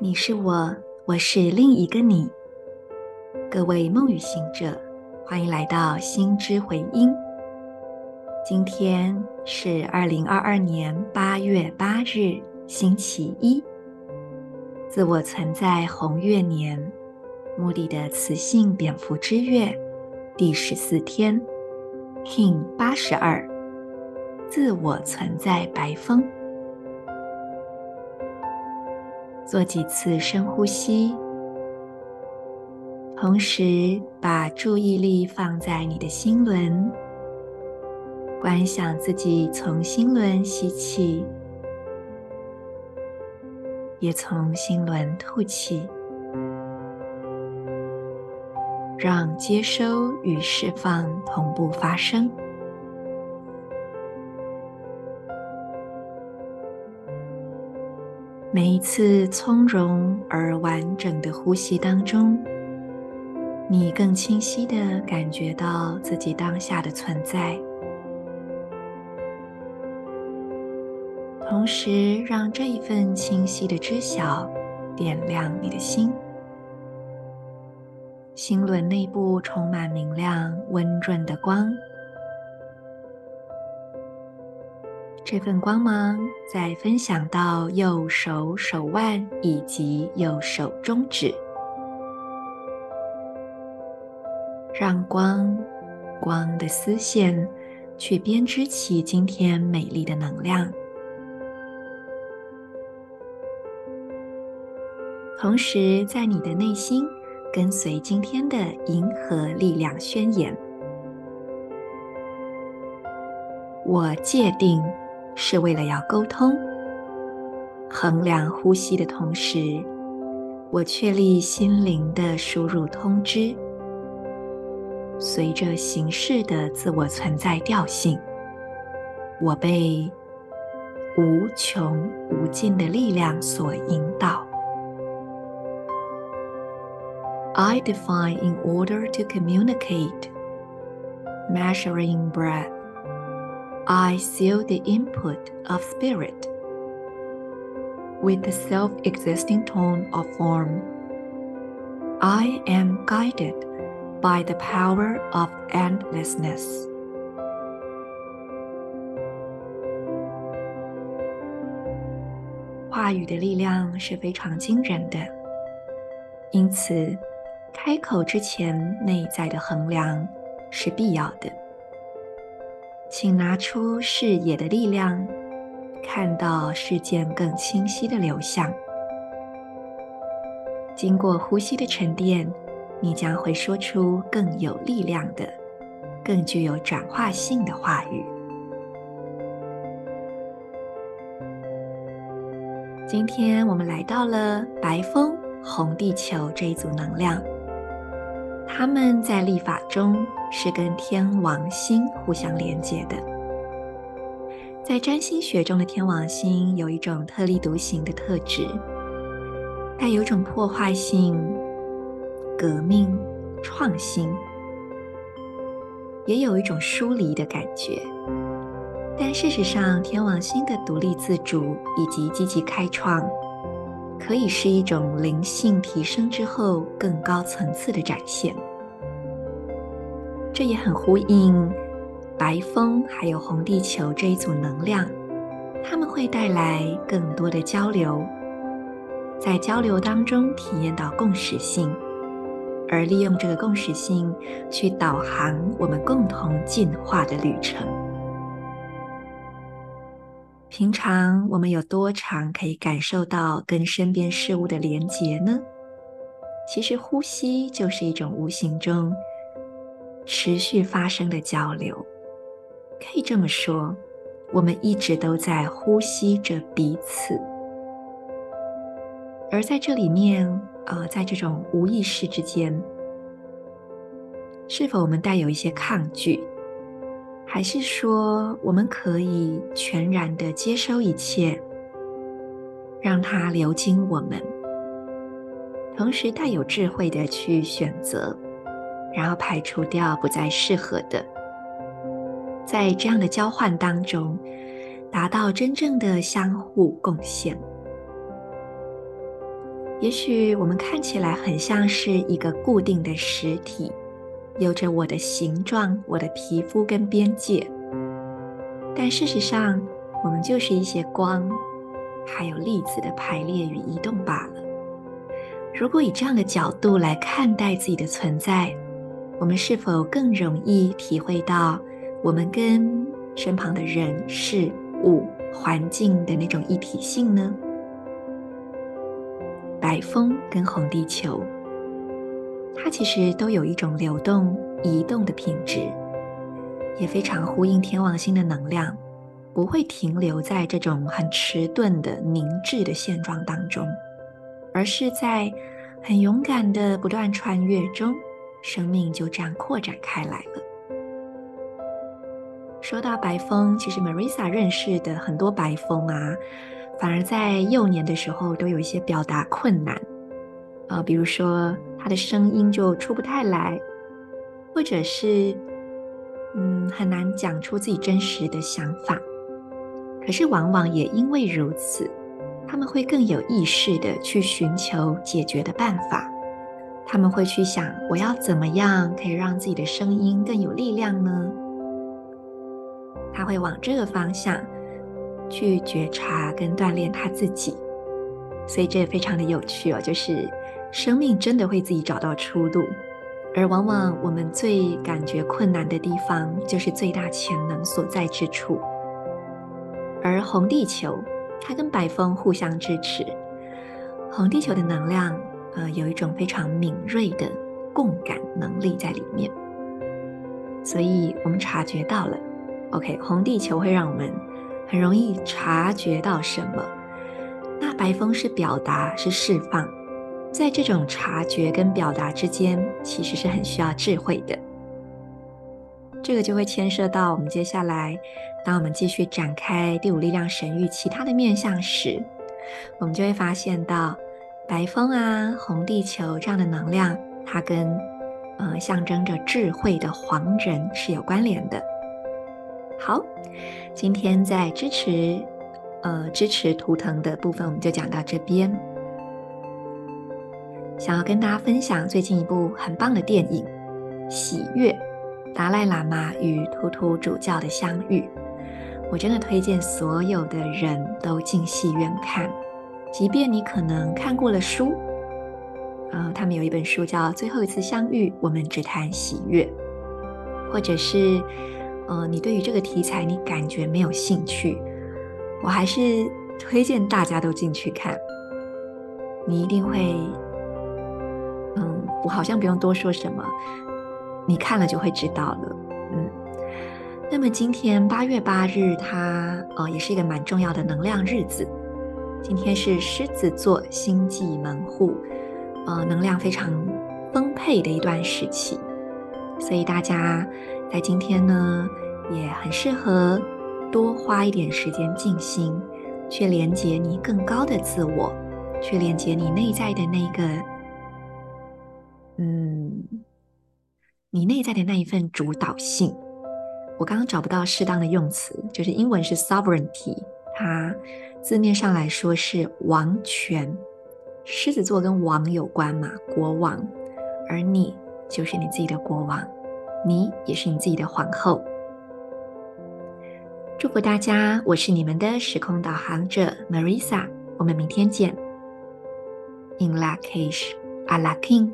你是我，我是另一个你。各位梦语行者，欢迎来到心之回音。今天是二零二二年八月八日，星期一。自我存在红月年，目的的磁性蝙蝠之月，第十四天，Kin 八十二，自我存在白风。做几次深呼吸，同时把注意力放在你的心轮，观想自己从心轮吸气，也从心轮吐气，让接收与释放同步发生。每一次从容而完整的呼吸当中，你更清晰地感觉到自己当下的存在，同时让这一份清晰的知晓点亮你的心。心轮内部充满明亮、温润的光。这份光芒再分享到右手手腕以及右手中指，让光光的丝线去编织起今天美丽的能量。同时，在你的内心跟随今天的银河力量宣言：我界定。是为了要沟通，衡量呼吸的同时，我确立心灵的输入通知。随着形式的自我存在调性，我被无穷无尽的力量所引导。I define in order to communicate, measuring breath. I seal the input of spirit with the self-existing tone of form. I am guided by the power of endlessness. 话语的力量是非常惊人的，因此开口之前，内在的衡量是必要的。 请拿出视野的力量，看到事件更清晰的流向。经过呼吸的沉淀，你将会说出更有力量的、更具有转化性的话语。今天我们来到了白风红地球这一组能量。他们在历法中是跟天王星互相连接的。在占星学中的天王星有一种特立独行的特质，带有种破坏性、革命、创新，也有一种疏离的感觉。但事实上，天王星的独立自主以及积极开创，可以是一种灵性提升之后更高层次的展现。这也很呼应白风还有红地球这一组能量，他们会带来更多的交流，在交流当中体验到共识性，而利用这个共识性去导航我们共同进化的旅程。平常我们有多常可以感受到跟身边事物的连结呢？其实呼吸就是一种无形中。持续发生的交流，可以这么说，我们一直都在呼吸着彼此。而在这里面，呃，在这种无意识之间，是否我们带有一些抗拒，还是说我们可以全然的接收一切，让它流经我们，同时带有智慧的去选择。然后排除掉不再适合的，在这样的交换当中，达到真正的相互贡献。也许我们看起来很像是一个固定的实体，有着我的形状、我的皮肤跟边界，但事实上，我们就是一些光，还有粒子的排列与移动罢了。如果以这样的角度来看待自己的存在，我们是否更容易体会到我们跟身旁的人、事物、环境的那种一体性呢？白风跟红地球，它其实都有一种流动、移动的品质，也非常呼应天王星的能量，不会停留在这种很迟钝的凝滞的现状当中，而是在很勇敢的不断穿越中，生命就这样扩展开来了。说到白风，其实 Marisa 认识的很多白风啊。反而在幼年的时候都有一些表达困难，呃，比如说他的声音就出不太来，或者是嗯很难讲出自己真实的想法。可是往往也因为如此，他们会更有意识的去寻求解决的办法。他们会去想，我要怎么样可以让自己的声音更有力量呢？他会往这个方向。去觉察跟锻炼他自己，所以这也非常的有趣哦。就是生命真的会自己找到出路，而往往我们最感觉困难的地方，就是最大潜能所在之处。而红地球，它跟白风互相支持。红地球的能量，呃，有一种非常敏锐的共感能力在里面，所以我们察觉到了。OK，红地球会让我们。很容易察觉到什么，那白风是表达，是释放，在这种察觉跟表达之间，其实是很需要智慧的。这个就会牵涉到我们接下来，当我们继续展开第五力量神域其他的面向时，我们就会发现到白风啊、红地球这样的能量，它跟呃象征着智慧的黄人是有关联的。好，今天在支持，呃，支持图腾的部分，我们就讲到这边。想要跟大家分享最近一部很棒的电影《喜悦：达赖喇嘛与图图主教的相遇》，我真的推荐所有的人都进戏院看，即便你可能看过了书，呃，他们有一本书叫《最后一次相遇》，我们只谈喜悦，或者是。呃，你对于这个题材你感觉没有兴趣，我还是推荐大家都进去看。你一定会，我好像不用多说什么，你看了就会知道了。嗯，那么今天八月八日它，呃也是一个蛮重要的能量日子。今天是狮子座星际门户，呃，能量非常丰沛的一段时期，所以大家。在今天呢，也很适合多花一点时间静心，去连接你更高的自我，去连接你内在的那个，嗯，你内在的那一份主导性。我刚刚找不到适当的用词，就是英文是 sovereignty，它字面上来说是王权。狮子座跟王有关嘛，国王，而你就是你自己的国王。你也是你自己的皇后。祝福大家，我是你们的时空导航者 Marisa，我们明天见。In Lak'ech Ala K'in